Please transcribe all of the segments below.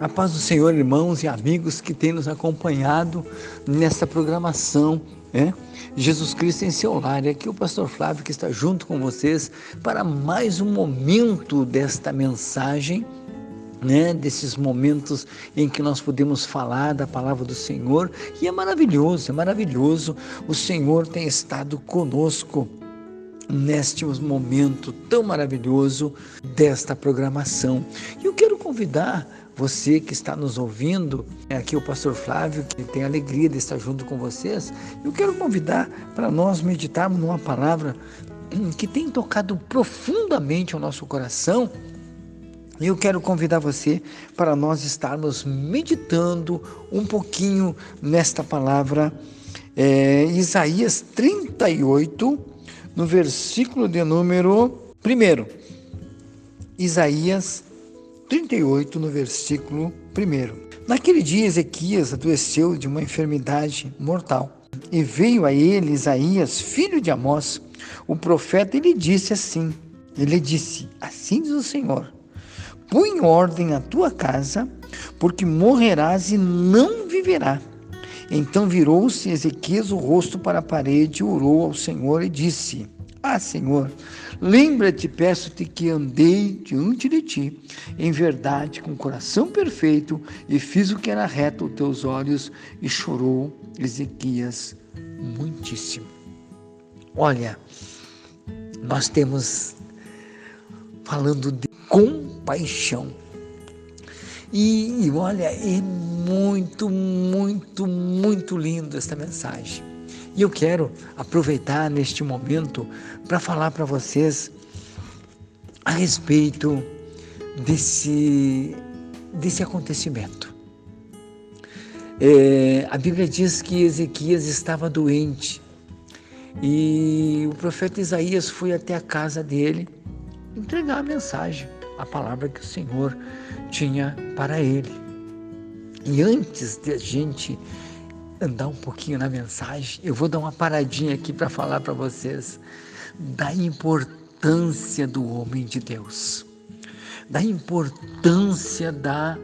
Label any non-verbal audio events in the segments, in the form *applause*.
A paz do Senhor, irmãos e amigos que têm nos acompanhado nessa programação, né? Jesus Cristo em seu lar. E aqui o pastor Flávio que está junto com vocês para mais um momento desta mensagem, né? Desses momentos em que nós podemos falar da palavra do Senhor. E é maravilhoso, é maravilhoso. O Senhor tem estado conosco neste momento tão maravilhoso desta programação. E eu quero convidar você que está nos ouvindo, é aqui o pastor Flávio, que tem a alegria de estar junto com vocês, eu quero convidar para nós meditarmos numa palavra que tem tocado profundamente o nosso coração. E eu quero convidar você para nós estarmos meditando um pouquinho nesta palavra, é, Isaías 38, no versículo de número 1. Isaías 38, no versículo 1. Naquele dia, Ezequias adoeceu de uma enfermidade mortal. E veio a ele Isaías, filho de Amós, o profeta, e lhe disse assim: Ele disse: Assim diz o Senhor: Põe em ordem a tua casa, porque morrerás e não viverá. Então virou-se Ezequias o rosto para a parede, orou ao Senhor e disse: ah, Senhor, lembra-te, peço-te que andei diante de ti em verdade, com coração perfeito, e fiz o que era reto aos teus olhos, e chorou Ezequias muitíssimo. Olha, nós temos falando de compaixão. E, e olha, é muito, muito, muito lindo esta mensagem. E eu quero aproveitar neste momento para falar para vocês a respeito desse, desse acontecimento. É, a Bíblia diz que Ezequias estava doente e o profeta Isaías foi até a casa dele entregar a mensagem, a palavra que o Senhor tinha para ele. E antes de a gente andar um pouquinho na mensagem, eu vou dar uma paradinha aqui para falar para vocês da importância do homem de Deus, da importância da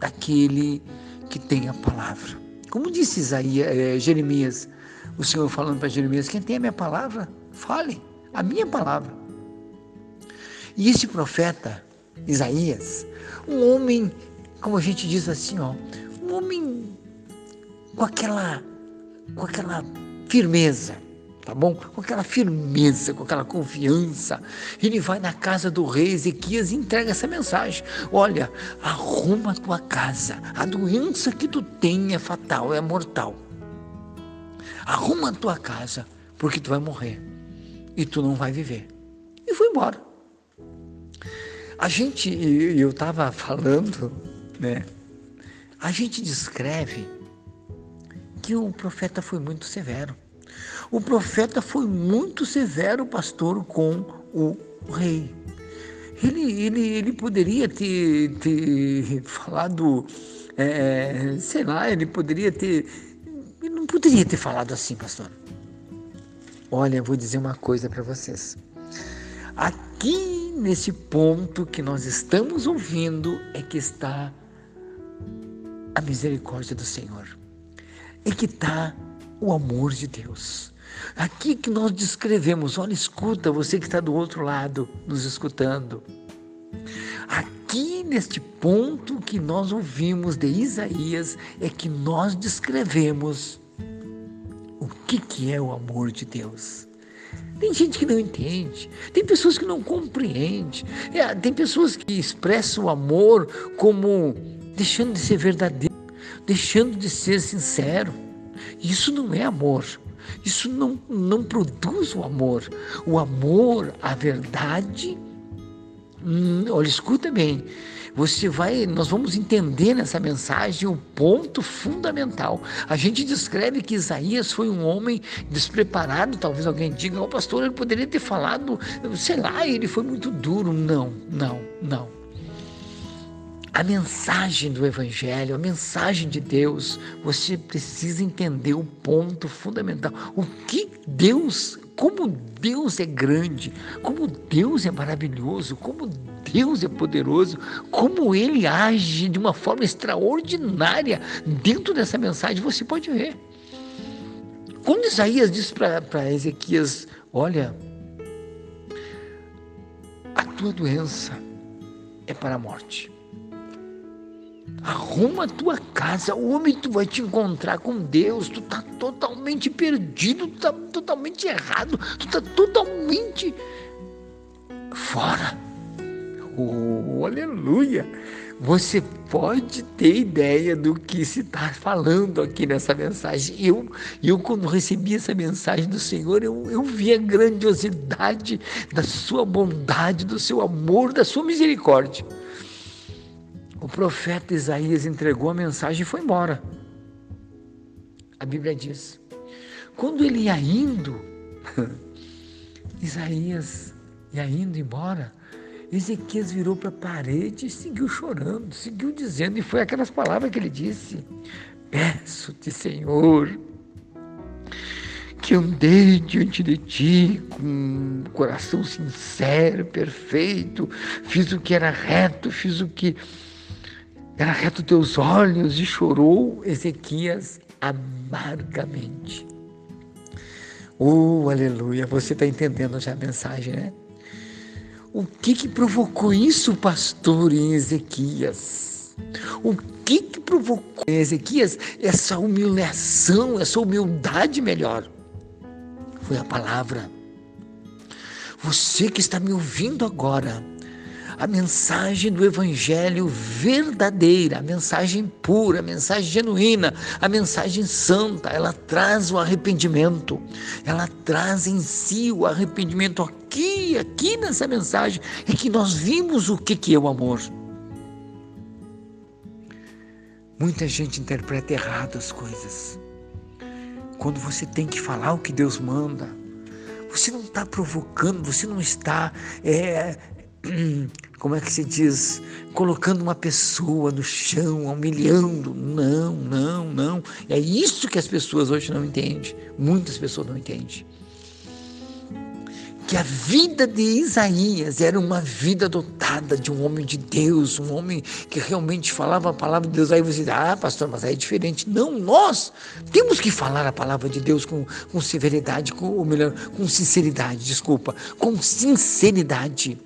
daquele que tem a palavra. Como disse Isaías, é, Jeremias, o Senhor falando para Jeremias: quem tem a minha palavra, fale a minha palavra. E esse profeta, Isaías, um homem, como a gente diz assim, ó, um homem com aquela, com aquela firmeza, tá bom? Com aquela firmeza, com aquela confiança. Ele vai na casa do rei Ezequias e entrega essa mensagem. Olha, arruma a tua casa. A doença que tu tem é fatal, é mortal. Arruma a tua casa, porque tu vai morrer e tu não vai viver. E foi embora. A gente, eu estava falando, né? A gente descreve que o profeta foi muito severo. O profeta foi muito severo, pastor, com o rei. Ele, ele, ele poderia ter, ter falado, é, sei lá, ele poderia ter. Ele não poderia ter falado assim, pastor. Olha, vou dizer uma coisa para vocês. Aqui nesse ponto que nós estamos ouvindo é que está a misericórdia do Senhor é que está o amor de Deus. Aqui que nós descrevemos, olha, escuta, você que está do outro lado, nos escutando. Aqui neste ponto que nós ouvimos de Isaías, é que nós descrevemos o que, que é o amor de Deus. Tem gente que não entende, tem pessoas que não compreendem, é, tem pessoas que expressam o amor como deixando de ser verdadeiro deixando de ser sincero. Isso não é amor. Isso não, não produz o amor. O amor, a verdade. Hum, olha, escuta bem. Você vai, nós vamos entender nessa mensagem o ponto fundamental. A gente descreve que Isaías foi um homem despreparado, talvez alguém diga, o oh, pastor, ele poderia ter falado, sei lá, ele foi muito duro. Não, não, não a mensagem do Evangelho, a mensagem de Deus, você precisa entender o ponto fundamental. O que Deus, como Deus é grande, como Deus é maravilhoso, como Deus é poderoso, como ele age de uma forma extraordinária dentro dessa mensagem, você pode ver. Quando Isaías diz para Ezequias: Olha, a tua doença é para a morte. Arruma a tua casa, homem, tu vai te encontrar com Deus. Tu está totalmente perdido, tu está totalmente errado, tu está totalmente fora. Oh, aleluia! Você pode ter ideia do que se está falando aqui nessa mensagem. Eu, eu quando recebi essa mensagem do Senhor, eu, eu vi a grandiosidade da sua bondade, do seu amor, da sua misericórdia. O profeta Isaías entregou a mensagem e foi embora. A Bíblia diz. Quando ele ia indo, *laughs* Isaías ia indo embora, Ezequias virou para a parede e seguiu chorando, seguiu dizendo, e foi aquelas palavras que ele disse: Peço-te, Senhor, que andei diante de ti com um coração sincero, perfeito, fiz o que era reto, fiz o que era reto teus olhos, e chorou Ezequias amargamente. Oh, aleluia! Você está entendendo já a mensagem, né? O que que provocou isso, pastor, em Ezequias? O que que provocou em Ezequias essa humilhação, essa humildade melhor? Foi a palavra. Você que está me ouvindo agora, a mensagem do Evangelho verdadeira, a mensagem pura, a mensagem genuína, a mensagem santa, ela traz o arrependimento, ela traz em si o arrependimento. Aqui, aqui nessa mensagem é que nós vimos o que, que é o amor. Muita gente interpreta errado as coisas. Quando você tem que falar o que Deus manda, você não está provocando, você não está é, *clears throat* como é que se diz, colocando uma pessoa no chão, humilhando. Não, não, não. É isso que as pessoas hoje não entendem. Muitas pessoas não entendem. Que a vida de Isaías era uma vida dotada de um homem de Deus, um homem que realmente falava a palavra de Deus. Aí você diz, ah, pastor, mas aí é diferente. Não, nós temos que falar a palavra de Deus com, com severidade, com, ou melhor, com sinceridade, desculpa, com sinceridade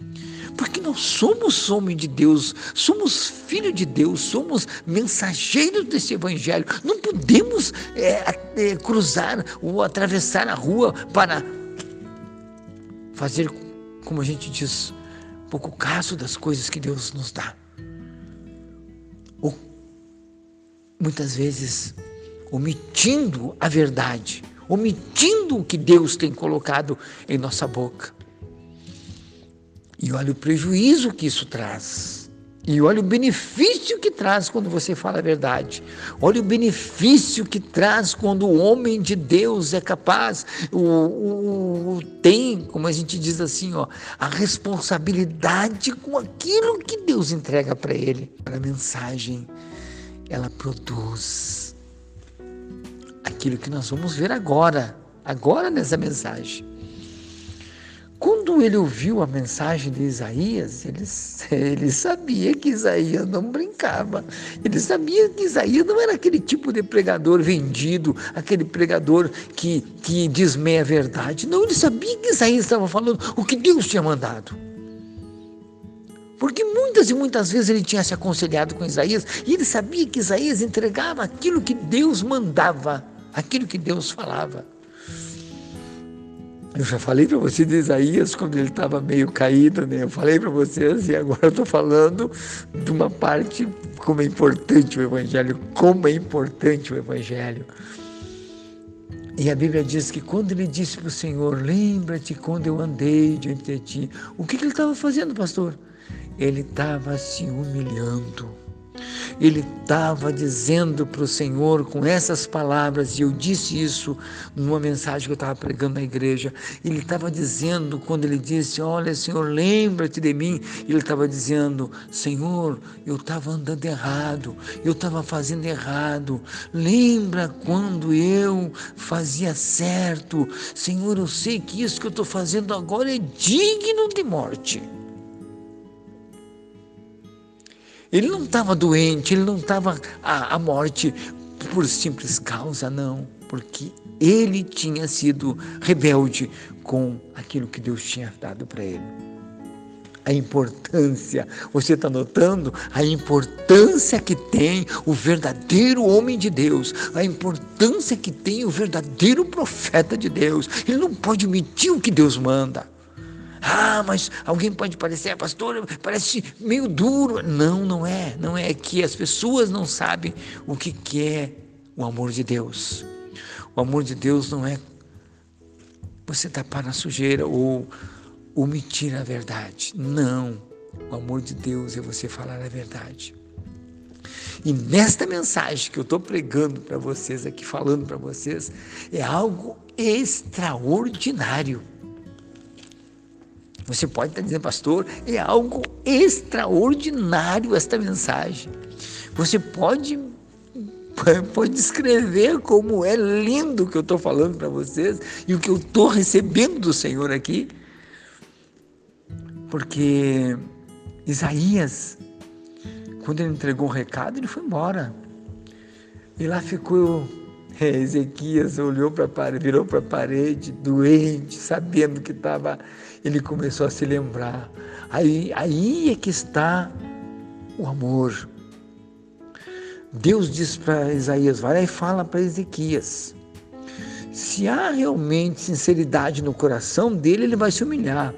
porque nós somos homem de Deus, somos filho de Deus, somos mensageiros desse evangelho. Não podemos é, é, cruzar ou atravessar a rua para fazer, como a gente diz, pouco caso das coisas que Deus nos dá. Ou muitas vezes omitindo a verdade, omitindo o que Deus tem colocado em nossa boca. E olha o prejuízo que isso traz. E olha o benefício que traz quando você fala a verdade. Olha o benefício que traz quando o homem de Deus é capaz, o, o, o, tem, como a gente diz assim, ó, a responsabilidade com aquilo que Deus entrega para ele. A mensagem, ela produz aquilo que nós vamos ver agora, agora nessa mensagem. Quando ele ouviu a mensagem de Isaías, ele, ele sabia que Isaías não brincava. Ele sabia que Isaías não era aquele tipo de pregador vendido, aquele pregador que, que diz meia verdade. Não, ele sabia que Isaías estava falando o que Deus tinha mandado. Porque muitas e muitas vezes ele tinha se aconselhado com Isaías e ele sabia que Isaías entregava aquilo que Deus mandava, aquilo que Deus falava. Eu já falei para você de Isaías quando ele estava meio caído, né? Eu falei para vocês e agora eu estou falando de uma parte como é importante o Evangelho, como é importante o Evangelho. E a Bíblia diz que quando ele disse para o Senhor, lembra-te quando eu andei diante de ti, o que, que ele estava fazendo, pastor? Ele estava se humilhando ele estava dizendo para o Senhor com essas palavras, e eu disse isso numa mensagem que eu estava pregando na igreja. Ele estava dizendo, quando ele disse: Olha, Senhor, lembra-te de mim. Ele estava dizendo: Senhor, eu estava andando errado, eu estava fazendo errado. Lembra quando eu fazia certo? Senhor, eu sei que isso que eu estou fazendo agora é digno de morte. Ele não estava doente, ele não estava à morte por simples causa, não, porque ele tinha sido rebelde com aquilo que Deus tinha dado para ele. A importância, você está notando a importância que tem o verdadeiro homem de Deus, a importância que tem o verdadeiro profeta de Deus. Ele não pode mentir o que Deus manda. Ah, mas alguém pode parecer, ah, pastor, parece meio duro. Não, não é. Não é que as pessoas não sabem o que, que é o amor de Deus. O amor de Deus não é você tapar na sujeira ou omitir a verdade. Não. O amor de Deus é você falar a verdade. E nesta mensagem que eu estou pregando para vocês aqui, falando para vocês, é algo extraordinário. Você pode estar dizendo, pastor, é algo extraordinário esta mensagem. Você pode *laughs* pode descrever como é lindo o que eu estou falando para vocês e o que eu estou recebendo do Senhor aqui. Porque Isaías, quando ele entregou o recado, ele foi embora. E lá ficou é, *laughs* Ezequias, olhou para a parede, virou para a parede, doente, sabendo que estava. Ele começou a se lembrar. Aí, aí é que está o amor Deus diz para Isaías: vai lá e fala para Ezequias. Se há realmente sinceridade no coração dele, ele vai se humilhar.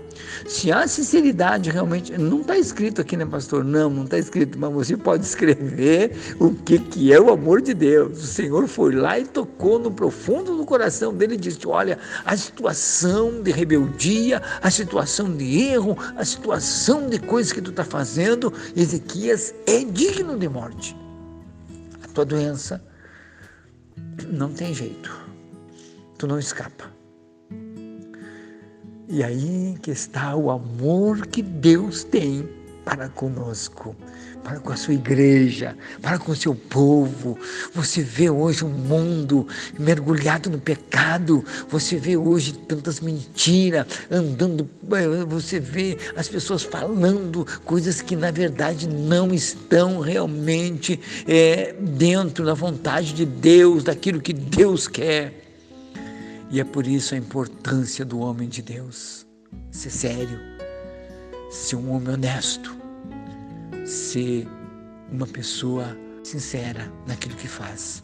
Se há sinceridade realmente, não está escrito aqui, né, pastor? Não, não está escrito, mas você pode escrever o que, que é o amor de Deus. O Senhor foi lá e tocou no profundo do coração dele e disse: Olha, a situação de rebeldia, a situação de erro, a situação de coisas que tu está fazendo, Ezequias é digno de morte tua doença, não tem jeito. Tu não escapa. E aí que está o amor que Deus tem para conosco para com a sua igreja, para com o seu povo. Você vê hoje um mundo mergulhado no pecado, você vê hoje tantas mentiras andando, eh, você vê as pessoas falando coisas que na verdade não estão realmente é, dentro da vontade de Deus, daquilo que Deus quer. E é por isso a importância do homem de Deus. Ser sério, ser um homem honesto. Ser uma pessoa sincera naquilo que faz.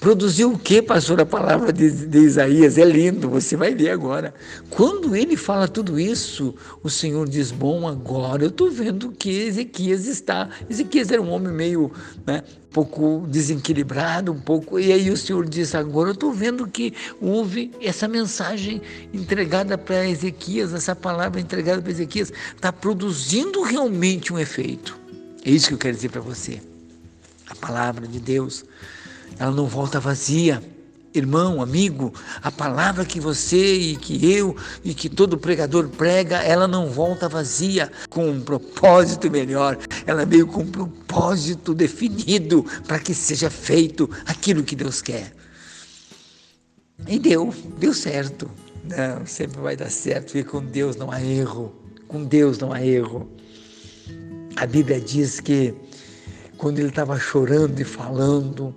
Produziu o que, pastor? A palavra de, de, Isaías é lindo, você vai ver agora. Quando ele fala tudo isso, o Senhor diz: Bom, agora eu estou vendo que Ezequias está. Ezequias era um homem meio, né, um pouco desequilibrado, um pouco. E aí o Senhor diz: Agora eu estou vendo que houve essa mensagem entregada para Ezequias, essa palavra entregada para Ezequias, está produzindo realmente um efeito. É isso que eu quero dizer para você. A palavra de Deus ela não volta vazia. Irmão, amigo, a palavra que você e que eu e que todo pregador prega, ela não volta vazia com um propósito melhor, ela veio com um propósito definido para que seja feito aquilo que Deus quer. E deu, deu certo. Não, sempre vai dar certo, porque com Deus não há erro. Com Deus não há erro. A Bíblia diz que quando ele estava chorando e falando,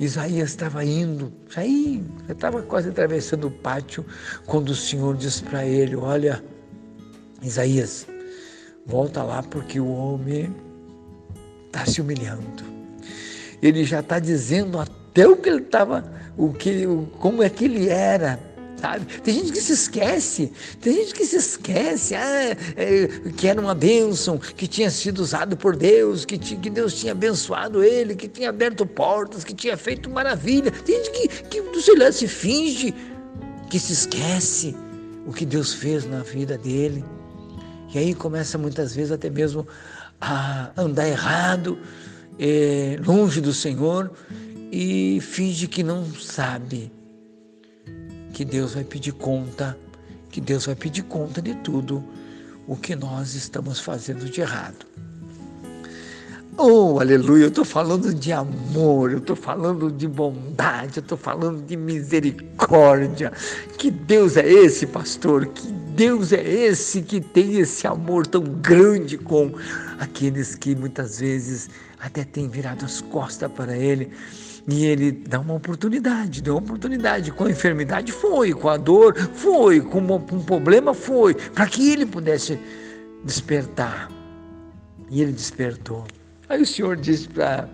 Isaías estava indo, já estava quase atravessando o pátio, quando o Senhor diz para ele: Olha, Isaías, volta lá porque o homem está se humilhando. Ele já está dizendo até o que ele estava, o que, como é que ele era sabe? Tem gente que se esquece, tem gente que se esquece ah, é, que era uma bênção, que tinha sido usado por Deus, que, que Deus tinha abençoado ele, que tinha aberto portas, que tinha feito maravilha. Tem gente que, que sei lá, se finge, que se esquece o que Deus fez na vida dele. E aí começa muitas vezes até mesmo a andar errado, é, longe do Senhor, e finge que não sabe que Deus vai pedir conta, que Deus vai pedir conta de tudo o que nós estamos fazendo de errado. Oh, aleluia, eu estou falando de amor, eu estou falando de bondade, eu estou falando de misericórdia. Que Deus é esse, pastor? Que Deus é esse que tem esse amor tão grande com aqueles que muitas vezes até têm virado as costas para Ele. E ele dá uma oportunidade, deu uma oportunidade. Com a enfermidade foi, com a dor foi, com um problema foi, para que ele pudesse despertar. E ele despertou. Aí o Senhor disse para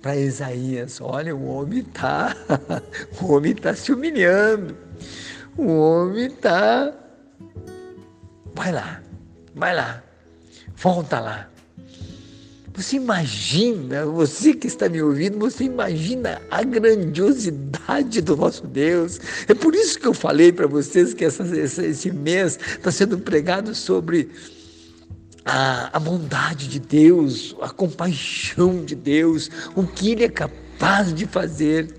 para Isaías: Olha, o homem está, *laughs* o homem está se humilhando, o homem está. Vai lá, vai lá, volta lá. Você imagina, você que está me ouvindo, você imagina a grandiosidade do nosso Deus. É por isso que eu falei para vocês que essa, esse mês está sendo pregado sobre a, a bondade de Deus, a compaixão de Deus, o que Ele é capaz de fazer.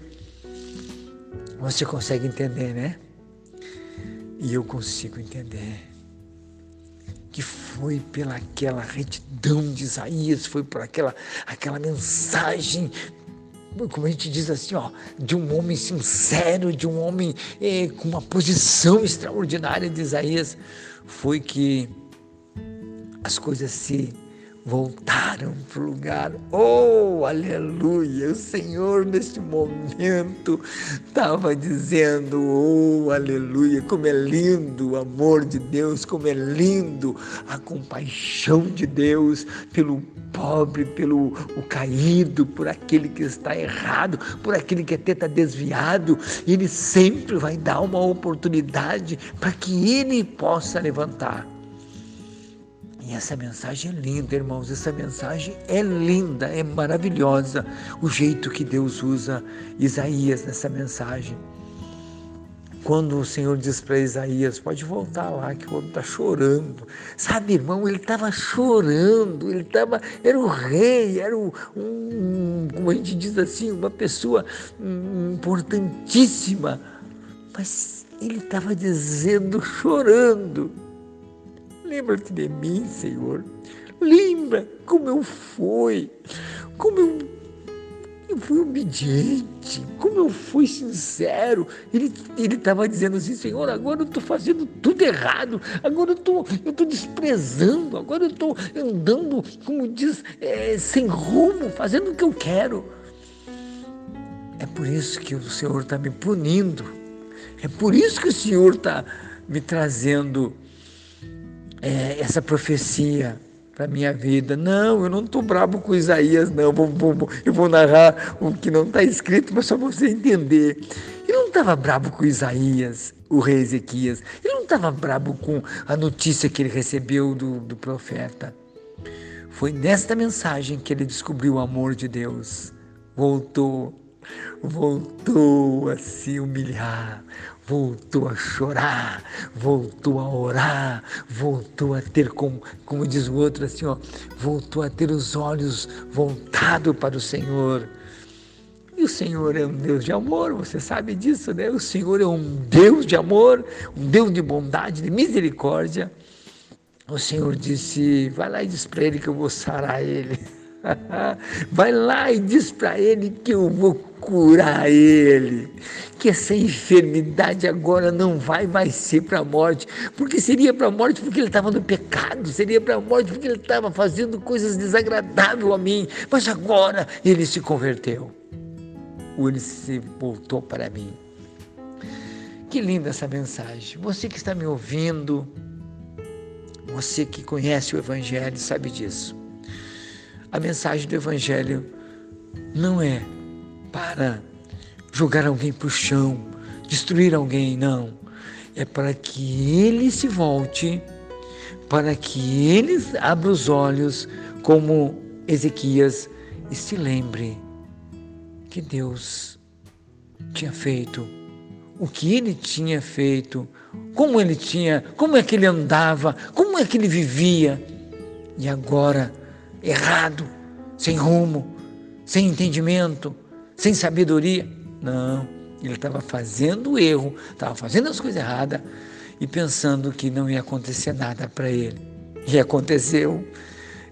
Você consegue entender, né? E eu consigo entender que foi pela aquela retidão de Isaías, foi por aquela, aquela mensagem, como a gente diz assim, ó, de um homem sincero, de um homem eh, com uma posição extraordinária de Isaías, foi que as coisas se voltaram para o lugar. Oh, aleluia! O Senhor, neste momento, estava dizendo: Oh, aleluia! Como é lindo o amor de Deus, como é lindo a compaixão de Deus pelo pobre, pelo o caído, por aquele que está errado, por aquele que até está desviado. Ele sempre vai dar uma oportunidade para que ele possa levantar. Essa mensagem é linda, irmãos. Essa mensagem é linda, é maravilhosa. O jeito que Deus usa Isaías nessa mensagem. Quando o Senhor diz para Isaías: Pode voltar lá, que o homem está chorando. Sabe, irmão, ele estava chorando. Ele estava. Era o rei, era o, um, como a gente diz assim, uma pessoa importantíssima. Mas ele estava dizendo, chorando Lembra-te de mim, Senhor. Lembra como eu fui, como eu, eu fui obediente, como eu fui sincero. Ele estava dizendo assim, Senhor, agora eu estou fazendo tudo errado, agora eu tô, estou desprezando, agora eu estou andando, como diz, é, sem rumo, fazendo o que eu quero. É por isso que o Senhor está me punindo. É por isso que o Senhor está me trazendo é, essa profecia para minha vida. Não, eu não estou bravo com Isaías, não. Vou, vou, eu vou narrar o que não está escrito, mas só você entender. Ele não estava bravo com Isaías, o rei Ezequias. Ele não estava bravo com a notícia que ele recebeu do, do profeta. Foi nesta mensagem que ele descobriu o amor de Deus. Voltou, voltou a se humilhar, voltou a chorar, voltou a orar, voltou a ter, como, como diz o outro assim, ó, voltou a ter os olhos voltados para o Senhor. E o Senhor é um Deus de amor, você sabe disso, né? O Senhor é um Deus de amor, um Deus de bondade, de misericórdia. O Senhor disse: vai lá e diz para ele que eu vou sarar ele. *laughs* vai lá e diz para ele que eu vou curar ele. Que essa enfermidade agora não vai mais ser para a morte, porque seria para a morte porque ele estava no pecado, seria para a morte porque ele estava fazendo coisas desagradáveis a mim, mas agora ele se converteu, ou ele se voltou para mim. Que linda essa mensagem. Você que está me ouvindo, você que conhece o Evangelho sabe disso. A mensagem do Evangelho não é para jogar alguém para o chão, destruir alguém, não. É para que ele se volte, para que ele abra os olhos, como Ezequias, e se lembre que Deus tinha feito, o que ele tinha feito, como ele tinha, como é que ele andava, como é que ele vivia, e agora, errado, sem rumo, sem entendimento, sem sabedoria. Não, ele estava fazendo o erro, estava fazendo as coisas erradas e pensando que não ia acontecer nada para ele. E aconteceu.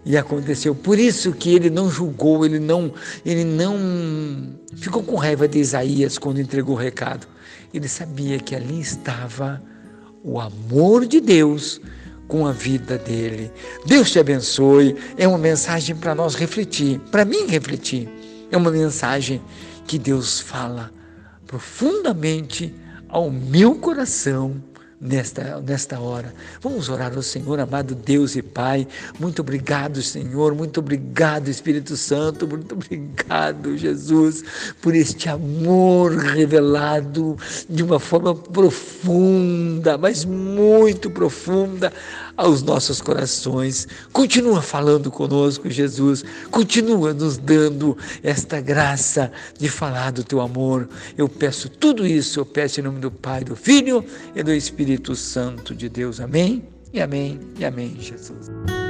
E aconteceu. Por isso que ele não julgou, ele não, ele não ficou com raiva de Isaías quando entregou o recado. Ele sabia que ali estava o amor de Deus com a vida dele. Deus te abençoe. É uma mensagem para nós refletir, para mim refletir. É uma mensagem que Deus fala profundamente ao meu coração nesta, nesta hora. Vamos orar ao Senhor, amado Deus e Pai. Muito obrigado, Senhor. Muito obrigado, Espírito Santo. Muito obrigado, Jesus, por este amor revelado de uma forma profunda, mas muito profunda aos nossos corações. Continua falando conosco, Jesus. Continua nos dando esta graça de falar do teu amor. Eu peço tudo isso, eu peço em nome do Pai, do Filho e do Espírito Santo de Deus. Amém. E amém, e amém, Jesus.